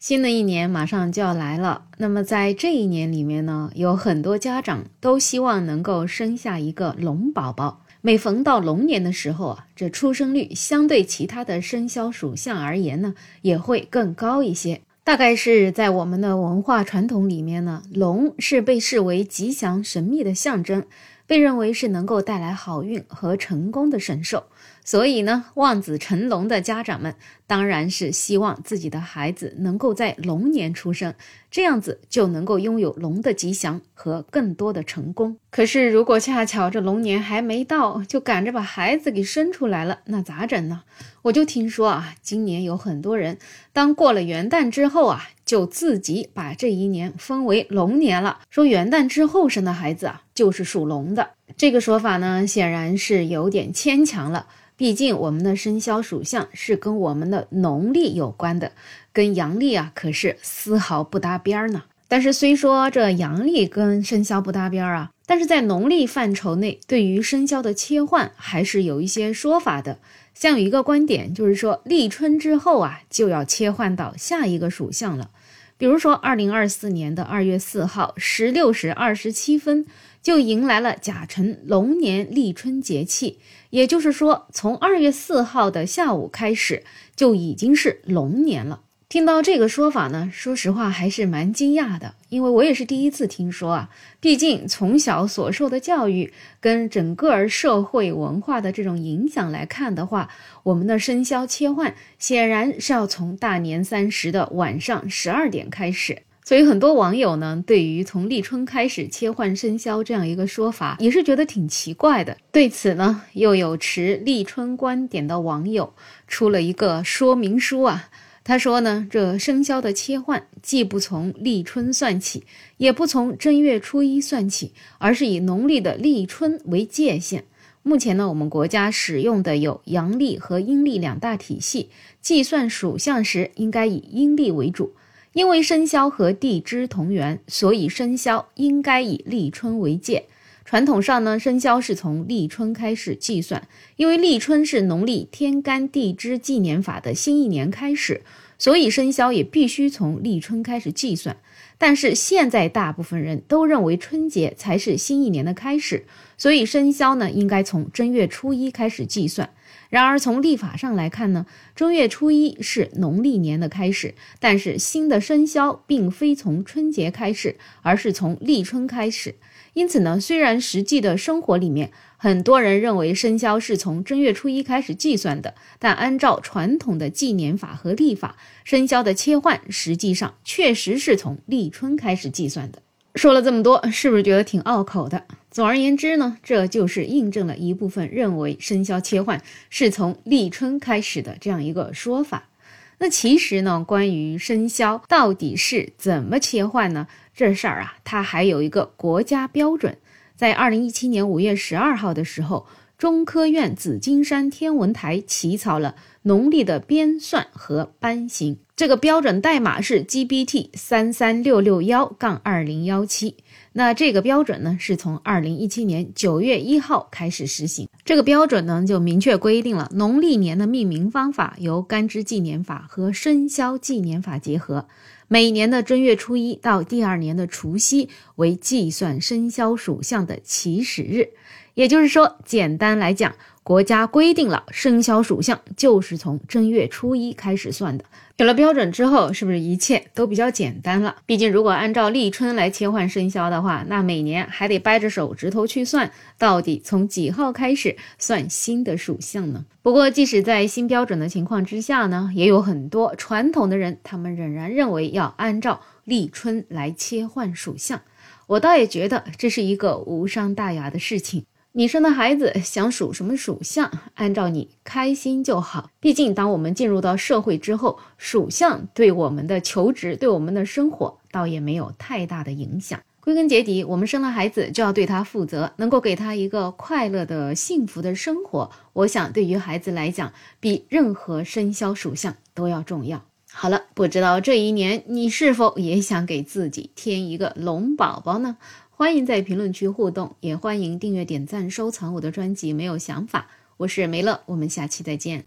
新的一年马上就要来了，那么在这一年里面呢，有很多家长都希望能够生下一个龙宝宝。每逢到龙年的时候啊，这出生率相对其他的生肖属相而言呢，也会更高一些。大概是在我们的文化传统里面呢，龙是被视为吉祥神秘的象征，被认为是能够带来好运和成功的神兽。所以呢，望子成龙的家长们当然是希望自己的孩子能够在龙年出生，这样子就能够拥有龙的吉祥和更多的成功。可是，如果恰巧这龙年还没到，就赶着把孩子给生出来了，那咋整呢？我就听说啊，今年有很多人，当过了元旦之后啊，就自己把这一年分为龙年了，说元旦之后生的孩子啊，就是属龙的。这个说法呢，显然是有点牵强了。毕竟我们的生肖属相是跟我们的农历有关的，跟阳历啊可是丝毫不搭边儿呢。但是虽说这阳历跟生肖不搭边儿啊，但是在农历范畴内，对于生肖的切换还是有一些说法的。像有一个观点就是说，立春之后啊就要切换到下一个属相了。比如说，二零二四年的二月四号十六时二十七分。就迎来了甲辰龙年立春节气，也就是说，从二月四号的下午开始，就已经是龙年了。听到这个说法呢，说实话还是蛮惊讶的，因为我也是第一次听说啊。毕竟从小所受的教育跟整个社会文化的这种影响来看的话，我们的生肖切换显然是要从大年三十的晚上十二点开始。所以很多网友呢，对于从立春开始切换生肖这样一个说法，也是觉得挺奇怪的。对此呢，又有持立春观点的网友出了一个说明书啊。他说呢，这生肖的切换既不从立春算起，也不从正月初一算起，而是以农历的立春为界限。目前呢，我们国家使用的有阳历和阴历两大体系，计算属相时应该以阴历为主。因为生肖和地支同源，所以生肖应该以立春为界。传统上呢，生肖是从立春开始计算，因为立春是农历天干地支纪年法的新一年开始，所以生肖也必须从立春开始计算。但是现在大部分人都认为春节才是新一年的开始，所以生肖呢应该从正月初一开始计算。然而，从历法上来看呢，正月初一是农历年的开始，但是新的生肖并非从春节开始，而是从立春开始。因此呢，虽然实际的生活里面很多人认为生肖是从正月初一开始计算的，但按照传统的纪年法和历法，生肖的切换实际上确实是从立春开始计算的。说了这么多，是不是觉得挺拗口的？总而言之呢，这就是印证了一部分认为生肖切换是从立春开始的这样一个说法。那其实呢，关于生肖到底是怎么切换呢？这事儿啊，它还有一个国家标准。在二零一七年五月十二号的时候，中科院紫金山天文台起草了农历的编算和班型。这个标准代码是 GBT 三三六六幺杠二零幺七。那这个标准呢，是从二零一七年九月一号开始实行。这个标准呢，就明确规定了农历年的命名方法由干支纪年法和生肖纪年法结合。每年的正月初一到第二年的除夕为计算生肖属相的起始日。也就是说，简单来讲。国家规定了生肖属相就是从正月初一开始算的。有了标准之后，是不是一切都比较简单了？毕竟如果按照立春来切换生肖的话，那每年还得掰着手指头去算，到底从几号开始算新的属相呢？不过，即使在新标准的情况之下呢，也有很多传统的人，他们仍然认为要按照立春来切换属相。我倒也觉得这是一个无伤大雅的事情。你生的孩子想属什么属相，按照你开心就好。毕竟，当我们进入到社会之后，属相对我们的求职、对我们的生活，倒也没有太大的影响。归根结底，我们生了孩子就要对他负责，能够给他一个快乐的、幸福的生活。我想，对于孩子来讲，比任何生肖属相都要重要。好了，不知道这一年你是否也想给自己添一个龙宝宝呢？欢迎在评论区互动，也欢迎订阅、点赞、收藏我的专辑。没有想法，我是梅乐，我们下期再见。